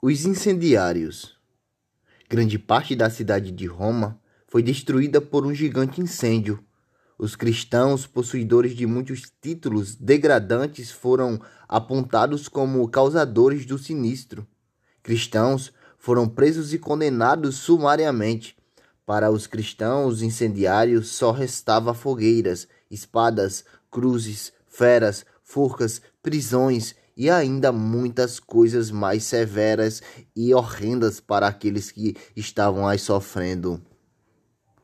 Os incendiários. Grande parte da cidade de Roma foi destruída por um gigante incêndio. Os cristãos, possuidores de muitos títulos degradantes, foram apontados como causadores do sinistro. Cristãos foram presos e condenados sumariamente. Para os cristãos incendiários só restava fogueiras, espadas, cruzes, feras, forcas, prisões e ainda muitas coisas mais severas e horrendas para aqueles que estavam aí sofrendo.